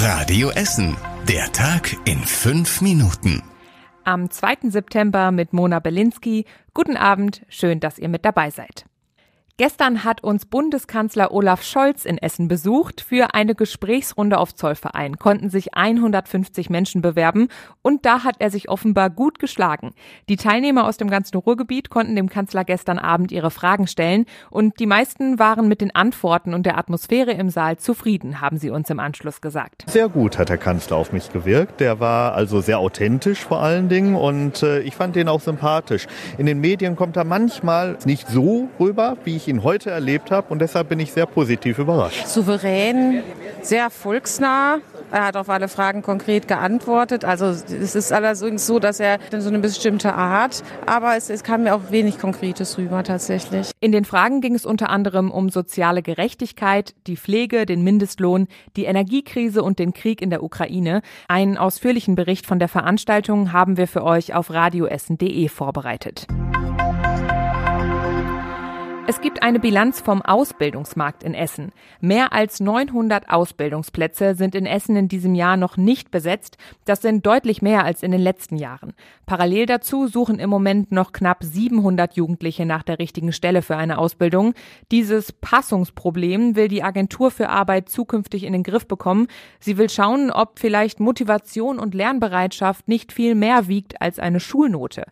Radio Essen. Der Tag in fünf Minuten. Am 2. September mit Mona Belinski. Guten Abend, schön, dass ihr mit dabei seid. Gestern hat uns Bundeskanzler Olaf Scholz in Essen besucht. Für eine Gesprächsrunde auf Zollverein konnten sich 150 Menschen bewerben und da hat er sich offenbar gut geschlagen. Die Teilnehmer aus dem ganzen Ruhrgebiet konnten dem Kanzler gestern Abend ihre Fragen stellen und die meisten waren mit den Antworten und der Atmosphäre im Saal zufrieden, haben sie uns im Anschluss gesagt. Sehr gut hat der Kanzler auf mich gewirkt. Der war also sehr authentisch vor allen Dingen und äh, ich fand den auch sympathisch. In den Medien kommt er manchmal nicht so rüber, wie ich ihn heute erlebt habe und deshalb bin ich sehr positiv überrascht. Souverän, sehr volksnah. Er hat auf alle Fragen konkret geantwortet. Also es ist allerdings so, dass er so eine bestimmte Art, aber es, es kam mir auch wenig Konkretes rüber tatsächlich. In den Fragen ging es unter anderem um soziale Gerechtigkeit, die Pflege, den Mindestlohn, die Energiekrise und den Krieg in der Ukraine. Einen ausführlichen Bericht von der Veranstaltung haben wir für euch auf radioessen.de vorbereitet. Es gibt eine Bilanz vom Ausbildungsmarkt in Essen. Mehr als 900 Ausbildungsplätze sind in Essen in diesem Jahr noch nicht besetzt. Das sind deutlich mehr als in den letzten Jahren. Parallel dazu suchen im Moment noch knapp 700 Jugendliche nach der richtigen Stelle für eine Ausbildung. Dieses Passungsproblem will die Agentur für Arbeit zukünftig in den Griff bekommen. Sie will schauen, ob vielleicht Motivation und Lernbereitschaft nicht viel mehr wiegt als eine Schulnote.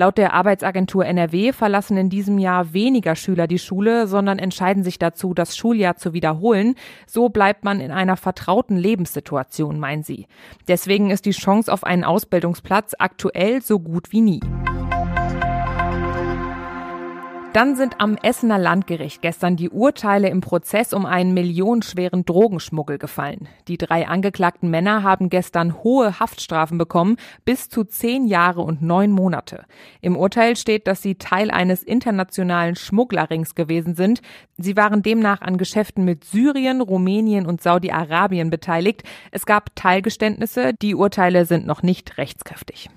Laut der Arbeitsagentur NRW verlassen in diesem Jahr weniger Schüler die Schule, sondern entscheiden sich dazu, das Schuljahr zu wiederholen. So bleibt man in einer vertrauten Lebenssituation, meinen sie. Deswegen ist die Chance auf einen Ausbildungsplatz aktuell so gut wie nie. Dann sind am Essener Landgericht gestern die Urteile im Prozess um einen millionenschweren Drogenschmuggel gefallen. Die drei angeklagten Männer haben gestern hohe Haftstrafen bekommen, bis zu zehn Jahre und neun Monate. Im Urteil steht, dass sie Teil eines internationalen Schmugglerrings gewesen sind. Sie waren demnach an Geschäften mit Syrien, Rumänien und Saudi-Arabien beteiligt. Es gab Teilgeständnisse, die Urteile sind noch nicht rechtskräftig.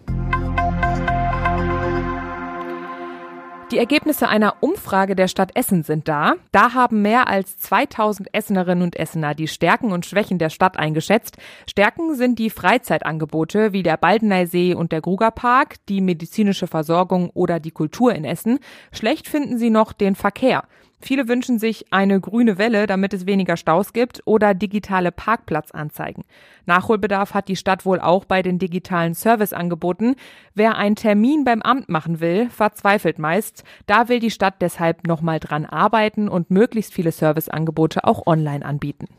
Die Ergebnisse einer Umfrage der Stadt Essen sind da. Da haben mehr als 2000 Essenerinnen und Essener die Stärken und Schwächen der Stadt eingeschätzt. Stärken sind die Freizeitangebote wie der Baldeneysee und der Grugerpark, die medizinische Versorgung oder die Kultur in Essen. Schlecht finden sie noch den Verkehr. Viele wünschen sich eine grüne Welle, damit es weniger Staus gibt oder digitale Parkplatzanzeigen. Nachholbedarf hat die Stadt wohl auch bei den digitalen Serviceangeboten. Wer einen Termin beim Amt machen will, verzweifelt meist. Da will die Stadt deshalb nochmal dran arbeiten und möglichst viele Serviceangebote auch online anbieten.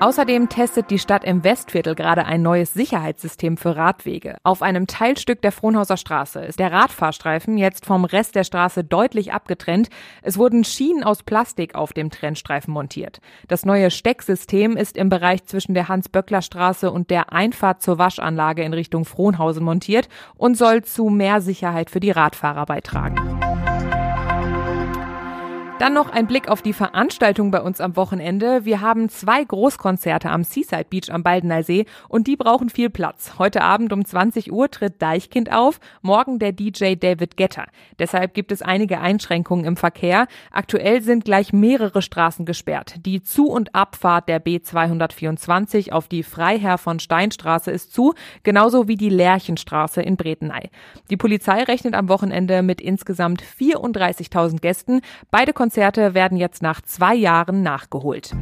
Außerdem testet die Stadt im Westviertel gerade ein neues Sicherheitssystem für Radwege. Auf einem Teilstück der Frohnhauser Straße ist der Radfahrstreifen jetzt vom Rest der Straße deutlich abgetrennt. Es wurden Schienen aus Plastik auf dem Trennstreifen montiert. Das neue Stecksystem ist im Bereich zwischen der Hans-Böckler-Straße und der Einfahrt zur Waschanlage in Richtung Frohnhausen montiert und soll zu mehr Sicherheit für die Radfahrer beitragen. Dann noch ein Blick auf die Veranstaltung bei uns am Wochenende. Wir haben zwei Großkonzerte am Seaside Beach am Baldener und die brauchen viel Platz. Heute Abend um 20 Uhr tritt Deichkind auf, morgen der DJ David Getter. Deshalb gibt es einige Einschränkungen im Verkehr. Aktuell sind gleich mehrere Straßen gesperrt. Die Zu- und Abfahrt der B224 auf die Freiherr von Steinstraße ist zu, genauso wie die Lerchenstraße in Breteney. Die Polizei rechnet am Wochenende mit insgesamt 34.000 Gästen. Beide Konzerte werden jetzt nach zwei Jahren nachgeholt.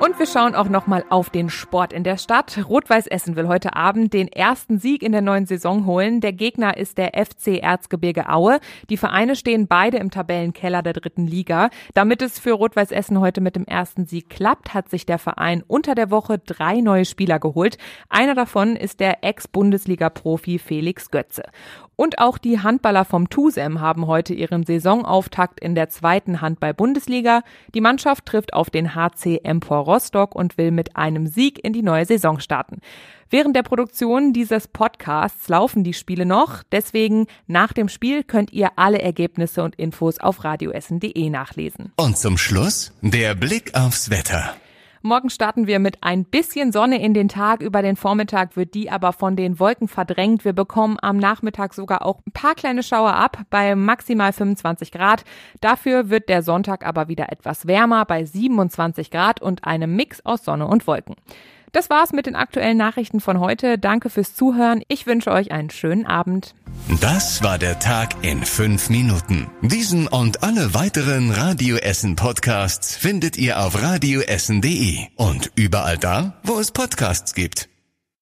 Und wir schauen auch nochmal auf den Sport in der Stadt. Rot-Weiß Essen will heute Abend den ersten Sieg in der neuen Saison holen. Der Gegner ist der FC Erzgebirge Aue. Die Vereine stehen beide im Tabellenkeller der dritten Liga. Damit es für Rot-Weiß Essen heute mit dem ersten Sieg klappt, hat sich der Verein unter der Woche drei neue Spieler geholt. Einer davon ist der Ex-Bundesliga-Profi Felix Götze. Und auch die Handballer vom TUSEM haben heute ihren Saisonauftakt in der zweiten Handball-Bundesliga. Die Mannschaft trifft auf den HC Empor Rostock und will mit einem Sieg in die neue Saison starten. Während der Produktion dieses Podcasts laufen die Spiele noch. Deswegen nach dem Spiel könnt ihr alle Ergebnisse und Infos auf radioessen.de nachlesen. Und zum Schluss der Blick aufs Wetter. Morgen starten wir mit ein bisschen Sonne in den Tag. Über den Vormittag wird die aber von den Wolken verdrängt. Wir bekommen am Nachmittag sogar auch ein paar kleine Schauer ab bei maximal 25 Grad. Dafür wird der Sonntag aber wieder etwas wärmer bei 27 Grad und einem Mix aus Sonne und Wolken. Das war's mit den aktuellen Nachrichten von heute. Danke fürs Zuhören. Ich wünsche euch einen schönen Abend. Das war der Tag in fünf Minuten. Diesen und alle weiteren Radio Essen Podcasts findet ihr auf radioessen.de und überall da, wo es Podcasts gibt.